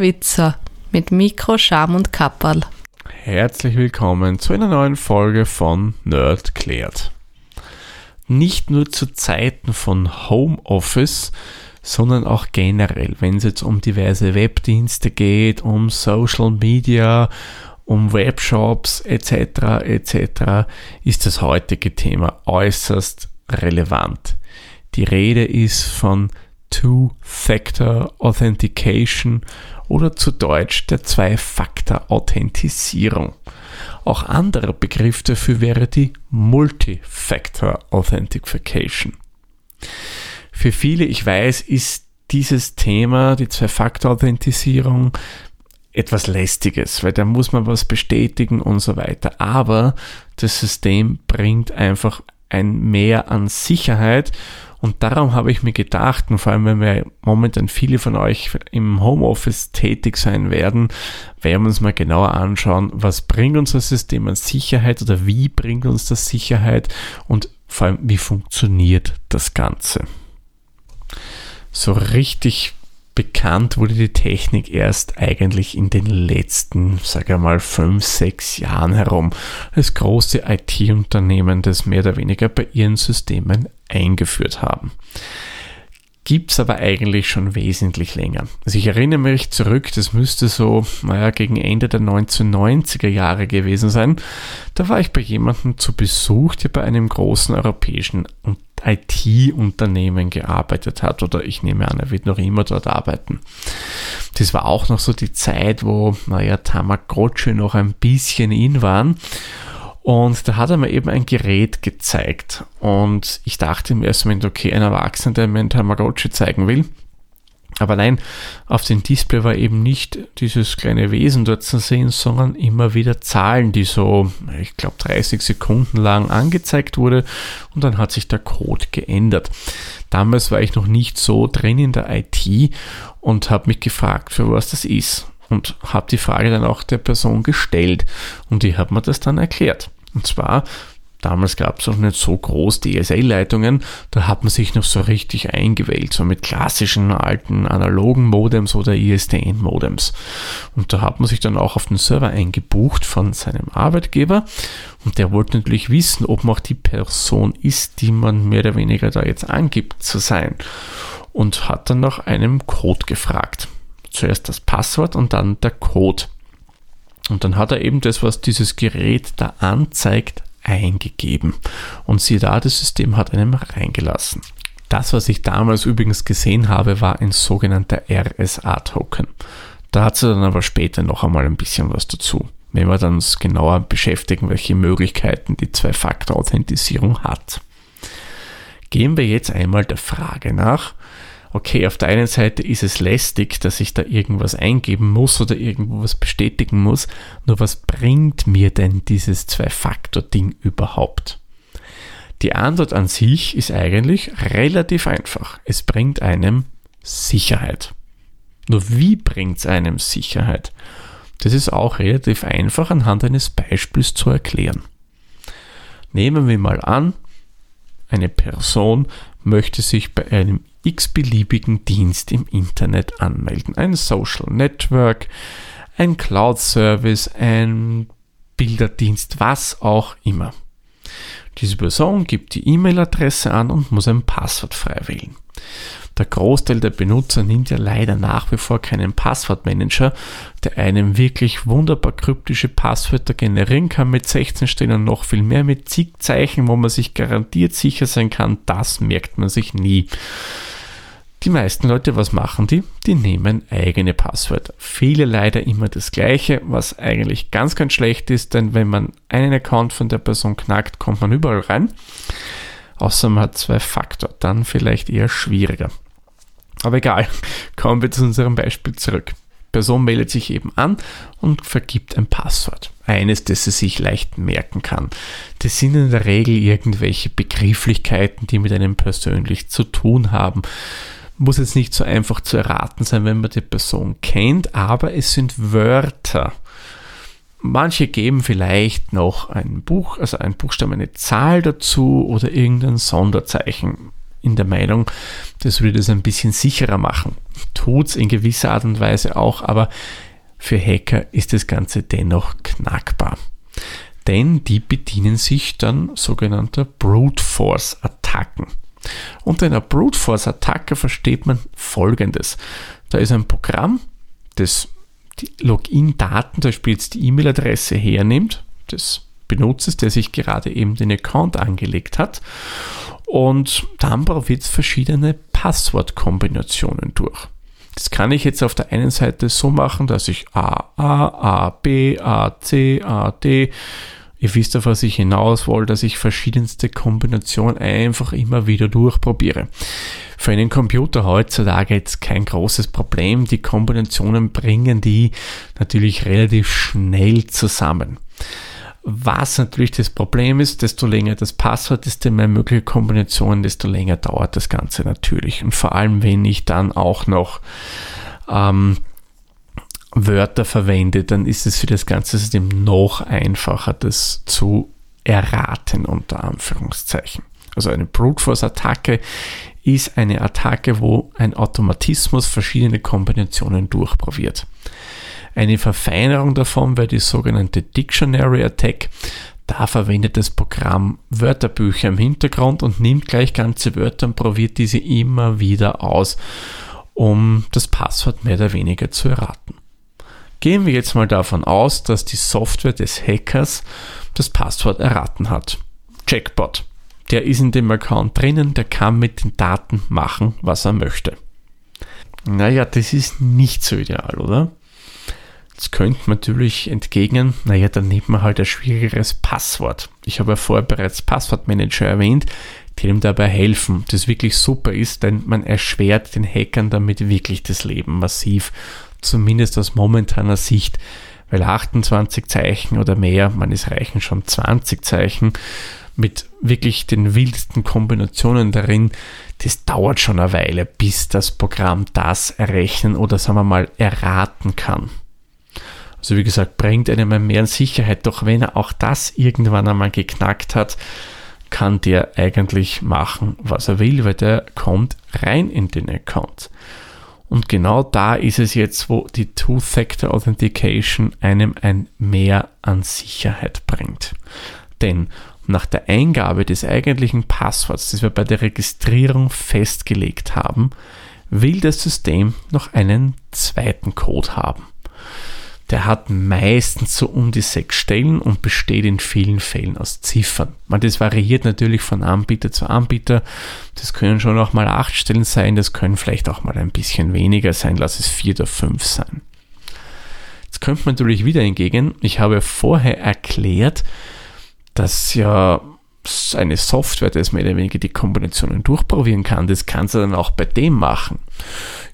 Witzer mit Mikro, Scham und Kapperl. Herzlich willkommen zu einer neuen Folge von Nerd klärt. Nicht nur zu Zeiten von Homeoffice, sondern auch generell, wenn es jetzt um diverse Webdienste geht, um Social Media, um Webshops etc. etc. ist das heutige Thema äußerst relevant. Die Rede ist von Two-Factor Authentication oder zu Deutsch der Zwei-Faktor-Authentisierung. Auch anderer Begriff dafür wäre die Multi-Factor Authentication. Für viele, ich weiß, ist dieses Thema, die Zwei-Faktor-Authentisierung, etwas Lästiges, weil da muss man was bestätigen und so weiter. Aber das System bringt einfach ein Mehr an Sicherheit und darum habe ich mir gedacht, und vor allem, wenn wir momentan viele von euch im Homeoffice tätig sein werden, werden wir uns mal genauer anschauen, was bringt uns das System an Sicherheit oder wie bringt uns das Sicherheit und vor allem, wie funktioniert das Ganze. So richtig bekannt wurde die Technik erst eigentlich in den letzten, sage ich mal, fünf, sechs Jahren herum. Als große IT-Unternehmen das mehr oder weniger bei ihren Systemen eingeführt haben. Gibt es aber eigentlich schon wesentlich länger. Also ich erinnere mich zurück, das müsste so, naja, gegen Ende der 1990er Jahre gewesen sein. Da war ich bei jemandem zu Besuch, der bei einem großen europäischen IT-Unternehmen gearbeitet hat oder ich nehme an, er wird noch immer dort arbeiten. Das war auch noch so die Zeit, wo, naja, Tamagotchi noch ein bisschen in waren. Und da hat er mir eben ein Gerät gezeigt. Und ich dachte im ersten Moment, okay, ein Erwachsener, der mir ein Tamagotchi zeigen will, aber nein, auf dem Display war eben nicht dieses kleine Wesen dort zu sehen, sondern immer wieder Zahlen, die so, ich glaube, 30 Sekunden lang angezeigt wurde und dann hat sich der Code geändert. Damals war ich noch nicht so drin in der IT und habe mich gefragt, für was das ist und habe die Frage dann auch der Person gestellt und die hat mir das dann erklärt. Und zwar Damals gab es auch nicht so groß DSL-Leitungen, da hat man sich noch so richtig eingewählt, so mit klassischen alten analogen Modems oder ISDN-Modems. Und da hat man sich dann auch auf den Server eingebucht von seinem Arbeitgeber und der wollte natürlich wissen, ob man auch die Person ist, die man mehr oder weniger da jetzt angibt zu sein. Und hat dann nach einem Code gefragt. Zuerst das Passwort und dann der Code. Und dann hat er eben das, was dieses Gerät da anzeigt, eingegeben. Und siehe da, das System hat einem reingelassen. Das, was ich damals übrigens gesehen habe, war ein sogenannter RSA-Token. Dazu dann aber später noch einmal ein bisschen was dazu, wenn wir dann uns genauer beschäftigen, welche Möglichkeiten die Zwei-Faktor-Authentisierung hat. Gehen wir jetzt einmal der Frage nach, okay, auf der einen Seite ist es lästig, dass ich da irgendwas eingeben muss oder irgendwo was bestätigen muss, nur was bringt mir denn dieses Zwei-Faktor-Ding überhaupt? Die Antwort an sich ist eigentlich relativ einfach. Es bringt einem Sicherheit. Nur wie bringt es einem Sicherheit? Das ist auch relativ einfach anhand eines Beispiels zu erklären. Nehmen wir mal an, eine Person möchte sich bei einem x-beliebigen Dienst im Internet anmelden. Ein Social Network, ein Cloud-Service, ein Bilderdienst, was auch immer. Diese Person gibt die E-Mail-Adresse an und muss ein Passwort frei wählen. Der Großteil der Benutzer nimmt ja leider nach wie vor keinen Passwortmanager, der einem wirklich wunderbar kryptische Passwörter generieren kann mit 16 Stellen und noch viel mehr mit zig Zeichen, wo man sich garantiert sicher sein kann, das merkt man sich nie. Die meisten Leute, was machen die? Die nehmen eigene Passwörter. Viele leider immer das gleiche, was eigentlich ganz, ganz schlecht ist, denn wenn man einen Account von der Person knackt, kommt man überall rein. Außer man hat zwei Faktor, dann vielleicht eher schwieriger. Aber egal, kommen wir zu unserem Beispiel zurück. Person meldet sich eben an und vergibt ein Passwort. Eines, das sie sich leicht merken kann. Das sind in der Regel irgendwelche Begrifflichkeiten, die mit einem persönlich zu tun haben muss jetzt nicht so einfach zu erraten sein, wenn man die Person kennt, aber es sind Wörter. Manche geben vielleicht noch ein Buch, also ein Buchstaben, eine Zahl dazu oder irgendein Sonderzeichen. In der Meinung, das würde das ein bisschen sicherer machen. Tut es in gewisser Art und Weise auch, aber für Hacker ist das Ganze dennoch knackbar. Denn die bedienen sich dann sogenannter Brute Force Attacken. Unter einer Brute Force Attacke versteht man folgendes. Da ist ein Programm, das die Login-Daten, zum Beispiel jetzt die E-Mail-Adresse hernimmt, des Benutzers, der sich gerade eben den Account angelegt hat. Und dann probiert es verschiedene Passwortkombinationen durch. Das kann ich jetzt auf der einen Seite so machen, dass ich A, A, A, B, A, C, A, D, ihr wisst auf was ich hinaus will, dass ich verschiedenste Kombinationen einfach immer wieder durchprobiere. Für einen Computer heutzutage jetzt kein großes Problem. Die Kombinationen bringen die natürlich relativ schnell zusammen. Was natürlich das Problem ist, desto länger das Passwort, desto mehr mögliche Kombinationen, desto länger dauert das Ganze natürlich. Und vor allem, wenn ich dann auch noch ähm, Wörter verwende, dann ist es für das ganze System noch einfacher, das zu erraten, unter Anführungszeichen. Also eine Brute Force Attacke ist eine Attacke, wo ein Automatismus verschiedene Kombinationen durchprobiert. Eine Verfeinerung davon wäre die sogenannte Dictionary Attack. Da verwendet das Programm Wörterbücher im Hintergrund und nimmt gleich ganze Wörter und probiert diese immer wieder aus, um das Passwort mehr oder weniger zu erraten. Gehen wir jetzt mal davon aus, dass die Software des Hackers das Passwort erraten hat. Jackpot. Der ist in dem Account drinnen, der kann mit den Daten machen, was er möchte. Naja, das ist nicht so ideal, oder? Jetzt könnte man natürlich entgegnen, naja, dann nimmt man halt ein schwierigeres Passwort. Ich habe ja vorher bereits Passwortmanager erwähnt, die ihm dabei helfen, das wirklich super ist, denn man erschwert den Hackern damit wirklich das Leben massiv, zumindest aus momentaner Sicht, weil 28 Zeichen oder mehr, man es reichen schon 20 Zeichen mit wirklich den wildesten Kombinationen darin, das dauert schon eine Weile, bis das Programm das errechnen oder sagen wir mal erraten kann. Also wie gesagt, bringt einem mehr Sicherheit. Doch wenn er auch das irgendwann einmal geknackt hat, kann der eigentlich machen, was er will, weil der kommt rein in den Account. Und genau da ist es jetzt, wo die Two-Factor Authentication einem ein Mehr an Sicherheit bringt. Denn nach der Eingabe des eigentlichen Passworts, das wir bei der Registrierung festgelegt haben, will das System noch einen zweiten Code haben der hat meistens so um die sechs Stellen und besteht in vielen Fällen aus Ziffern. Man, das variiert natürlich von Anbieter zu Anbieter. Das können schon auch mal acht Stellen sein, das können vielleicht auch mal ein bisschen weniger sein, lass es vier oder fünf sein. Jetzt könnte man natürlich wieder hingegen, ich habe vorher erklärt, dass ja eine Software, das mehr oder weniger die Kombinationen durchprobieren kann, das kann sie dann auch bei dem machen.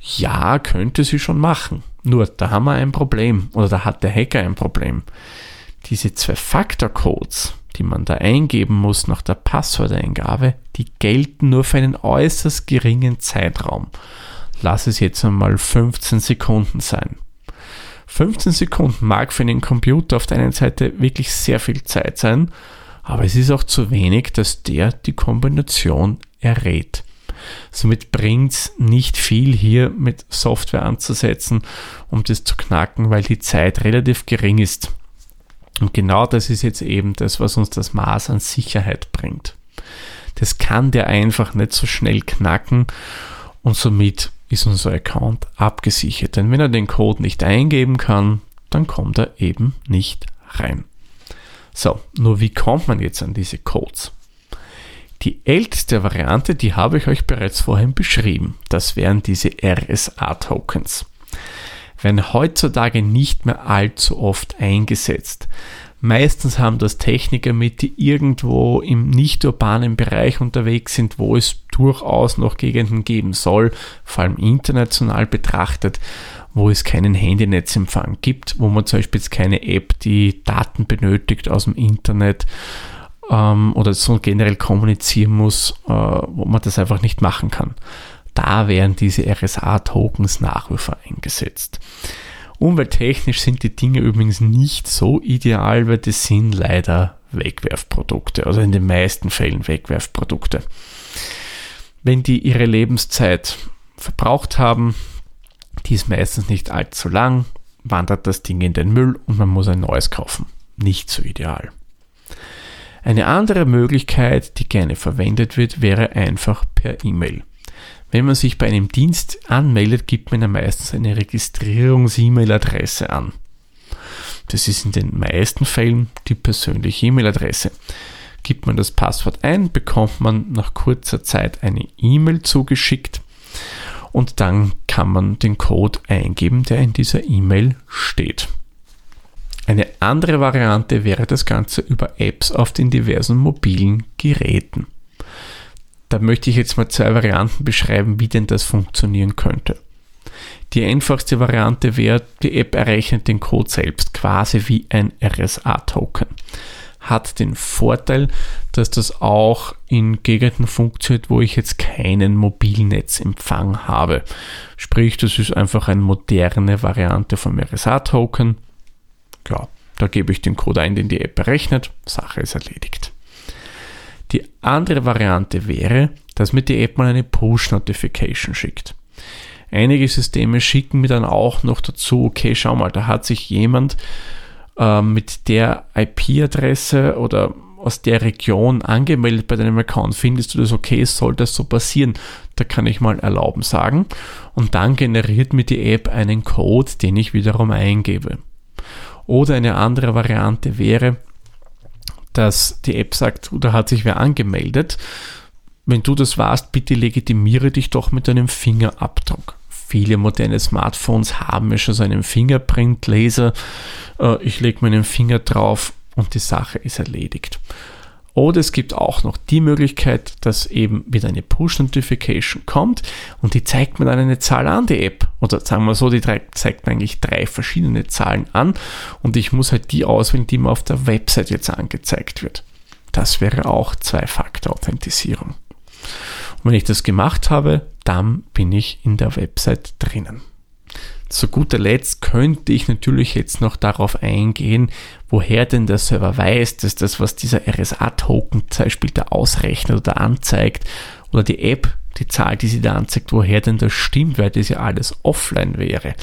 Ja, könnte sie schon machen. Nur da haben wir ein Problem oder da hat der Hacker ein Problem. Diese Zwei-Faktor-Codes, die man da eingeben muss nach der Passworteingabe, die gelten nur für einen äußerst geringen Zeitraum. Lass es jetzt einmal 15 Sekunden sein. 15 Sekunden mag für einen Computer auf der einen Seite wirklich sehr viel Zeit sein, aber es ist auch zu wenig, dass der die Kombination errät. Somit bringt es nicht viel hier mit Software anzusetzen, um das zu knacken, weil die Zeit relativ gering ist. Und genau das ist jetzt eben das, was uns das Maß an Sicherheit bringt. Das kann der einfach nicht so schnell knacken und somit ist unser Account abgesichert. Denn wenn er den Code nicht eingeben kann, dann kommt er eben nicht rein. So, nur wie kommt man jetzt an diese Codes? Die älteste Variante, die habe ich euch bereits vorhin beschrieben. Das wären diese RSA-Tokens. Werden heutzutage nicht mehr allzu oft eingesetzt. Meistens haben das Techniker mit, die irgendwo im nicht urbanen Bereich unterwegs sind, wo es durchaus noch Gegenden geben soll, vor allem international betrachtet, wo es keinen Handynetzempfang gibt, wo man zum Beispiel jetzt keine App, die Daten benötigt aus dem Internet ähm, oder so generell kommunizieren muss, äh, wo man das einfach nicht machen kann. Da werden diese RSA-Tokens nach wie vor eingesetzt. Umwelttechnisch sind die Dinge übrigens nicht so ideal, weil das sind leider Wegwerfprodukte, also in den meisten Fällen Wegwerfprodukte. Wenn die ihre Lebenszeit verbraucht haben, die ist meistens nicht allzu lang, wandert das Ding in den Müll und man muss ein neues kaufen. Nicht so ideal. Eine andere Möglichkeit, die gerne verwendet wird, wäre einfach per E-Mail. Wenn man sich bei einem Dienst anmeldet, gibt man ja meistens eine Registrierungs-E-Mail-Adresse an. Das ist in den meisten Fällen die persönliche E-Mail-Adresse. Gibt man das Passwort ein, bekommt man nach kurzer Zeit eine E-Mail zugeschickt und dann kann man den Code eingeben, der in dieser E-Mail steht. Eine andere Variante wäre das Ganze über Apps auf den diversen mobilen Geräten. Da möchte ich jetzt mal zwei Varianten beschreiben, wie denn das funktionieren könnte. Die einfachste Variante wäre, die App errechnet den Code selbst, quasi wie ein RSA-Token. Hat den Vorteil, dass das auch in Gegenden funktioniert, wo ich jetzt keinen Mobilnetzempfang habe. Sprich, das ist einfach eine moderne Variante vom RSA-Token ja, da gebe ich den Code ein, den die App berechnet, Sache ist erledigt. Andere Variante wäre, dass mir die App mal eine Push-Notification schickt. Einige Systeme schicken mir dann auch noch dazu, okay, schau mal, da hat sich jemand äh, mit der IP-Adresse oder aus der Region angemeldet bei deinem Account. Findest du das okay? Soll das so passieren? Da kann ich mal erlauben sagen. Und dann generiert mir die App einen Code, den ich wiederum eingebe. Oder eine andere Variante wäre, dass die App sagt, da hat sich wer angemeldet. Wenn du das warst, bitte legitimiere dich doch mit deinem Fingerabdruck. Viele moderne Smartphones haben ja schon so einen Fingerprint-Laser. Äh, ich lege meinen Finger drauf und die Sache ist erledigt. Oder es gibt auch noch die Möglichkeit, dass eben wieder eine Push-Notification kommt und die zeigt mir dann eine Zahl an, die App. Oder sagen wir so, die zeigt mir eigentlich drei verschiedene Zahlen an und ich muss halt die auswählen, die mir auf der Website jetzt angezeigt wird. Das wäre auch Zwei-Faktor-Authentisierung. Und wenn ich das gemacht habe, dann bin ich in der Website drinnen. Zu guter Letzt könnte ich natürlich jetzt noch darauf eingehen, woher denn der Server weiß, dass das, was dieser RSA-Token zum Beispiel da ausrechnet oder anzeigt, oder die App, die Zahl, die sie da anzeigt, woher denn das stimmt, weil das ja alles offline wäre.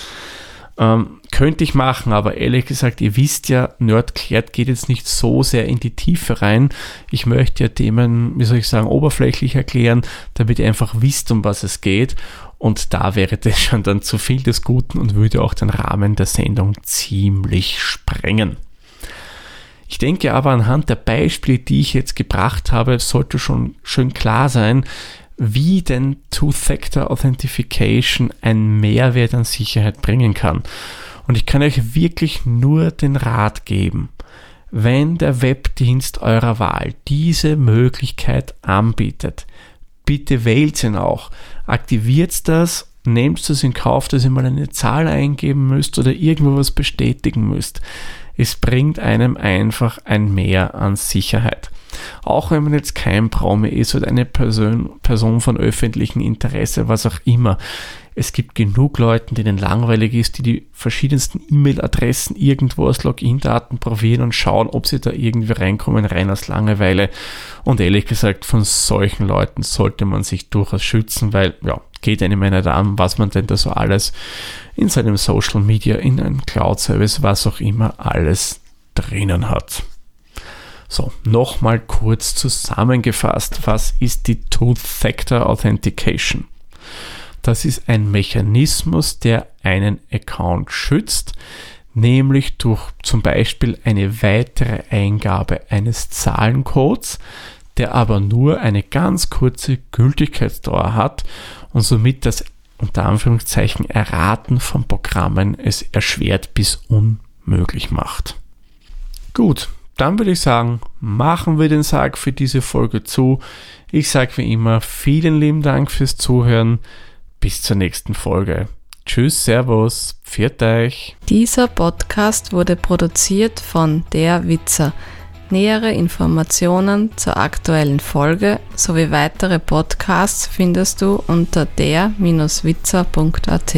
Ähm, könnte ich machen, aber ehrlich gesagt, ihr wisst ja, Nerdklärt geht jetzt nicht so sehr in die Tiefe rein. Ich möchte ja Themen, wie soll ich sagen, oberflächlich erklären, damit ihr einfach wisst, um was es geht. Und da wäre das schon dann zu viel des Guten und würde auch den Rahmen der Sendung ziemlich sprengen. Ich denke aber anhand der Beispiele, die ich jetzt gebracht habe, sollte schon schön klar sein, wie denn Two-Factor Authentification einen Mehrwert an Sicherheit bringen kann. Und ich kann euch wirklich nur den Rat geben, wenn der Webdienst eurer Wahl diese Möglichkeit anbietet, bitte wählt ihn auch. Aktiviert das, nehmt es in Kauf, dass ihr mal eine Zahl eingeben müsst oder irgendwo was bestätigen müsst. Es bringt einem einfach ein Mehr an Sicherheit. Auch wenn man jetzt kein Promi ist oder eine Person, Person von öffentlichem Interesse, was auch immer. Es gibt genug Leute, denen langweilig ist, die die verschiedensten E-Mail-Adressen irgendwo als Login-Daten probieren und schauen, ob sie da irgendwie reinkommen, rein aus Langeweile. Und ehrlich gesagt, von solchen Leuten sollte man sich durchaus schützen, weil, ja, geht einem nicht an, was man denn da so alles in seinem Social Media, in einem Cloud-Service, was auch immer, alles drinnen hat. So, nochmal kurz zusammengefasst, was ist die Two-Factor Authentication? Das ist ein Mechanismus, der einen Account schützt, nämlich durch zum Beispiel eine weitere Eingabe eines Zahlencodes, der aber nur eine ganz kurze Gültigkeitsdauer hat und somit das unter Anführungszeichen Erraten von Programmen es erschwert bis unmöglich macht. Gut, dann würde ich sagen, machen wir den Sarg für diese Folge zu. Ich sage wie immer vielen lieben Dank fürs Zuhören. Bis zur nächsten Folge. Tschüss, Servus, pfiat euch. Dieser Podcast wurde produziert von Der Witzer. Nähere Informationen zur aktuellen Folge sowie weitere Podcasts findest du unter der-witzer.at.